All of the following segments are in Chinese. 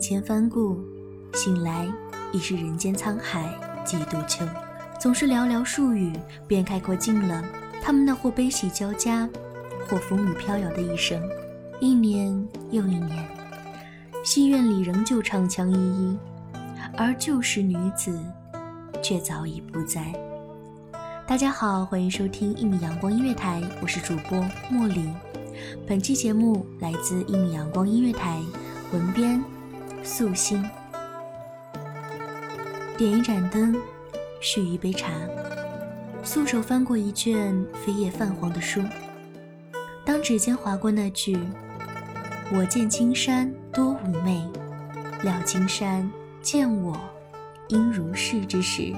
千帆顾，醒来已是人间沧海几度秋。总是寥寥数语，便概括尽了他们那或悲喜交加，或风雨飘摇的一生。一年又一年，戏院里仍旧唱腔依依，而旧时女子却早已不在。大家好，欢迎收听一米阳光音乐台，我是主播茉莉。本期节目来自一米阳光音乐台。文编：素心。点一盏灯，续一杯茶，素手翻过一卷飞页泛黄的书。当指尖划过那句“我见青山多妩媚，料青山见我应如是”之时，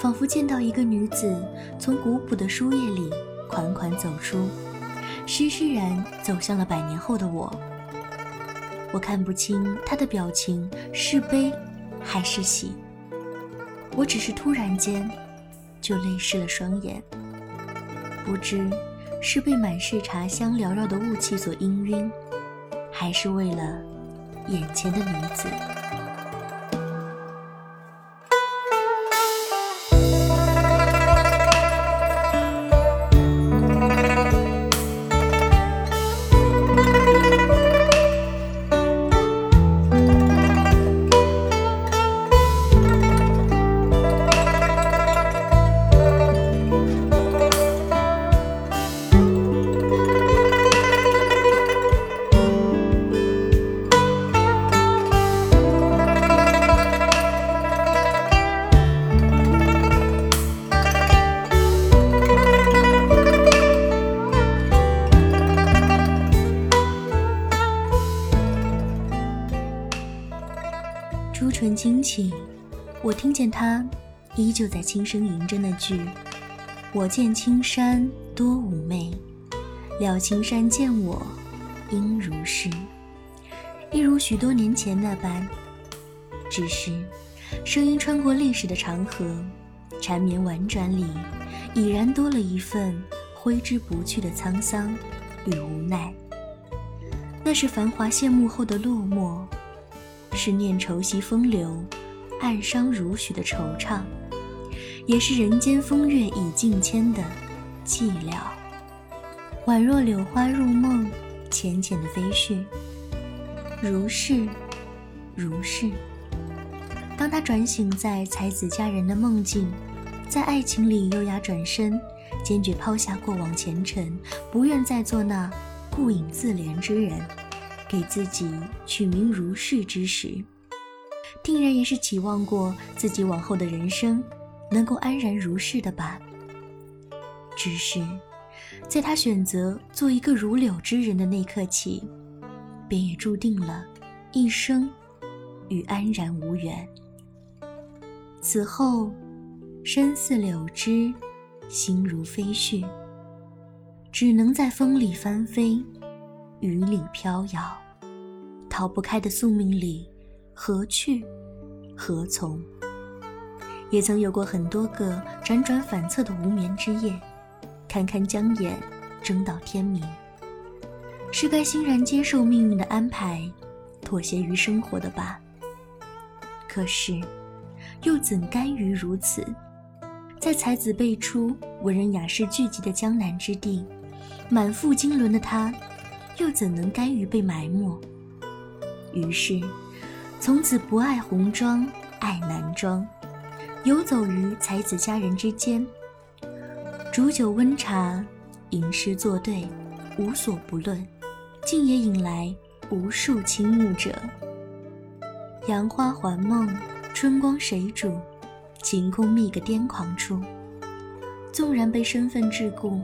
仿佛见到一个女子从古朴的书页里款款走出，施施然走向了百年后的我。我看不清他的表情是悲还是喜，我只是突然间就泪湿了双眼，不知是被满是茶香缭绕的雾气所氤氲，还是为了眼前的女子。朱唇轻启，我听见他依旧在轻声吟着那句：“我见青山多妩媚，料青山见我应如是。”一如许多年前那般，只是声音穿过历史的长河，缠绵婉转里，已然多了一份挥之不去的沧桑与无奈。那是繁华谢幕后的落寞。是念愁惜风流，暗伤如许的惆怅，也是人间风月已境迁的寂寥。宛若柳花入梦，浅浅的飞絮。如是，如是。当他转醒在才子佳人的梦境，在爱情里优雅转身，坚决抛下过往前尘，不愿再做那顾影自怜之人。给自己取名如是之时，定然也是期望过自己往后的人生能够安然如是的吧。只是，在他选择做一个如柳之人的那刻起，便也注定了一生与安然无缘。此后，身似柳枝，心如飞絮，只能在风里翻飞。雨里飘摇，逃不开的宿命里，何去何从？也曾有过很多个辗转反侧的无眠之夜，堪堪将眼睁到天明。是该欣然接受命运的安排，妥协于生活的吧？可是，又怎甘于如此？在才子辈出、文人雅士聚集的江南之地，满腹经纶的他。又怎能甘于被埋没？于是，从此不爱红妆，爱男装，游走于才子佳人之间，煮酒温茶，吟诗作对，无所不论，竟也引来无数倾慕者。杨花还梦，春光谁主？晴空觅个癫狂处。纵然被身份桎梏，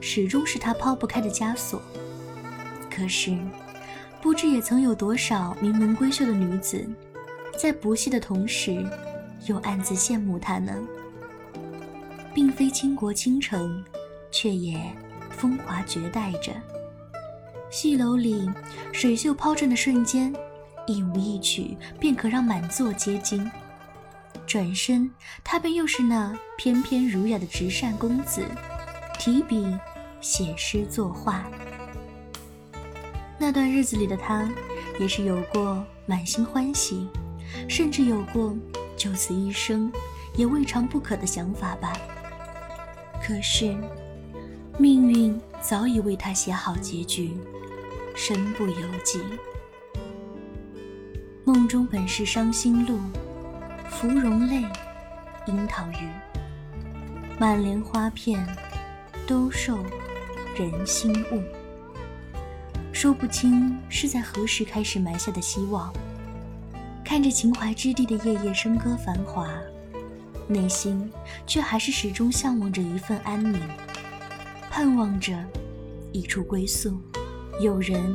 始终是他抛不开的枷锁。可是，不知也曾有多少名门闺秀的女子，在不屑的同时，又暗自羡慕他呢？并非倾国倾城，却也风华绝代着。戏楼里水袖抛转的瞬间，一舞一曲便可让满座皆惊。转身，他便又是那翩翩儒雅的直善公子，提笔写诗作画。那段日子里的他，也是有过满心欢喜，甚至有过就此一生也未尝不可的想法吧。可是，命运早已为他写好结局，身不由己。梦中本是伤心路，芙蓉泪，樱桃雨，满帘花片，都受人心误。说不清是在何时开始埋下的希望，看着秦淮之地的夜夜笙歌繁华。内心却还是始终向往着一份安宁，盼望着一处归宿，有人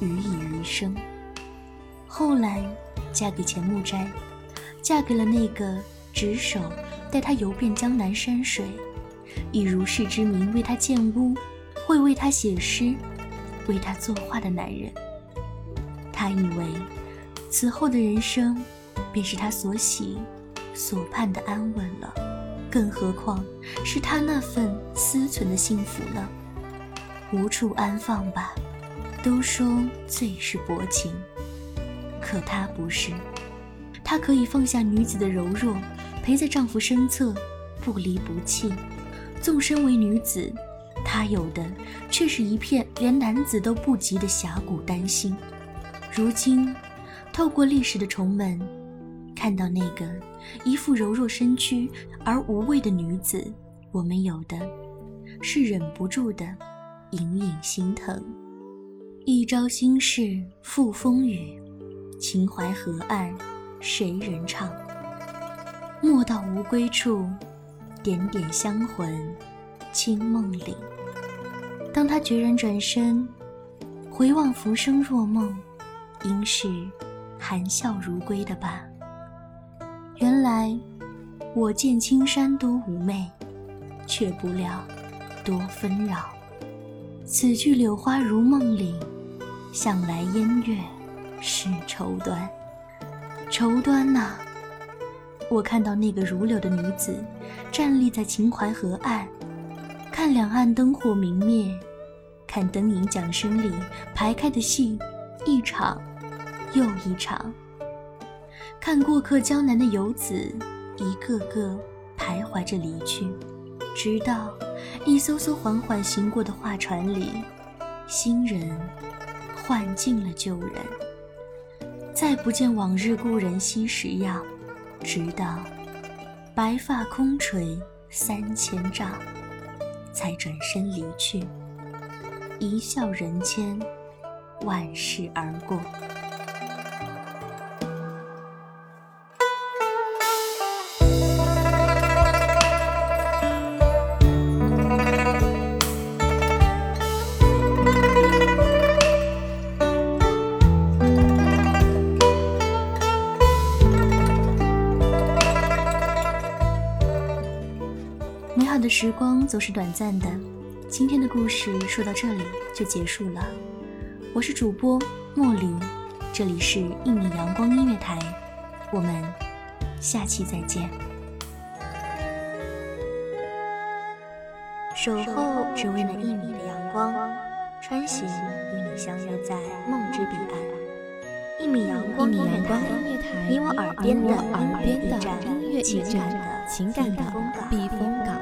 予以余生。后来嫁给钱穆斋，嫁给了那个执手带她游遍江南山水，以如是之名为她建屋，会为她写诗，为他作画的男人。他以为此后的人生便是他所喜。所盼的安稳了，更何况是他那份私存的幸福呢？无处安放吧。都说最是薄情，可他不是，他可以放下女子的柔弱，陪在丈夫身侧，不离不弃。纵身为女子，她有的却是一片连男子都不及的峡谷丹心。如今，透过历史的重门，看到那个。一副柔弱身躯而无畏的女子，我们有的是忍不住的隐隐心疼。一朝心事付风雨，秦淮河岸谁人唱？莫道无归处，点点香魂清梦里。当他决然转身，回望浮生若梦，应是含笑如归的吧。原来，我见青山多妩媚，却不料多纷扰。此去柳花如梦里，向来烟月是愁端。愁端呐！我看到那个如柳的女子，站立在秦淮河岸，看两岸灯火明灭，看灯影桨声里排开的戏，一场又一场。看过客江南的游子，一个个徘徊着离去，直到一艘艘缓缓行过的画船里，新人换尽了旧人，再不见往日故人昔时样，直到白发空垂三千丈，才转身离去，一笑人间，万事而过。时光总是短暂的，今天的故事说到这里就结束了。我是主播莫林，这里是一米阳光音乐台，我们下期再见。守候只为那一米的阳光，穿行与你相约在梦之彼岸。一米阳光音乐台，你我耳边的音乐驿站，情感的避风港。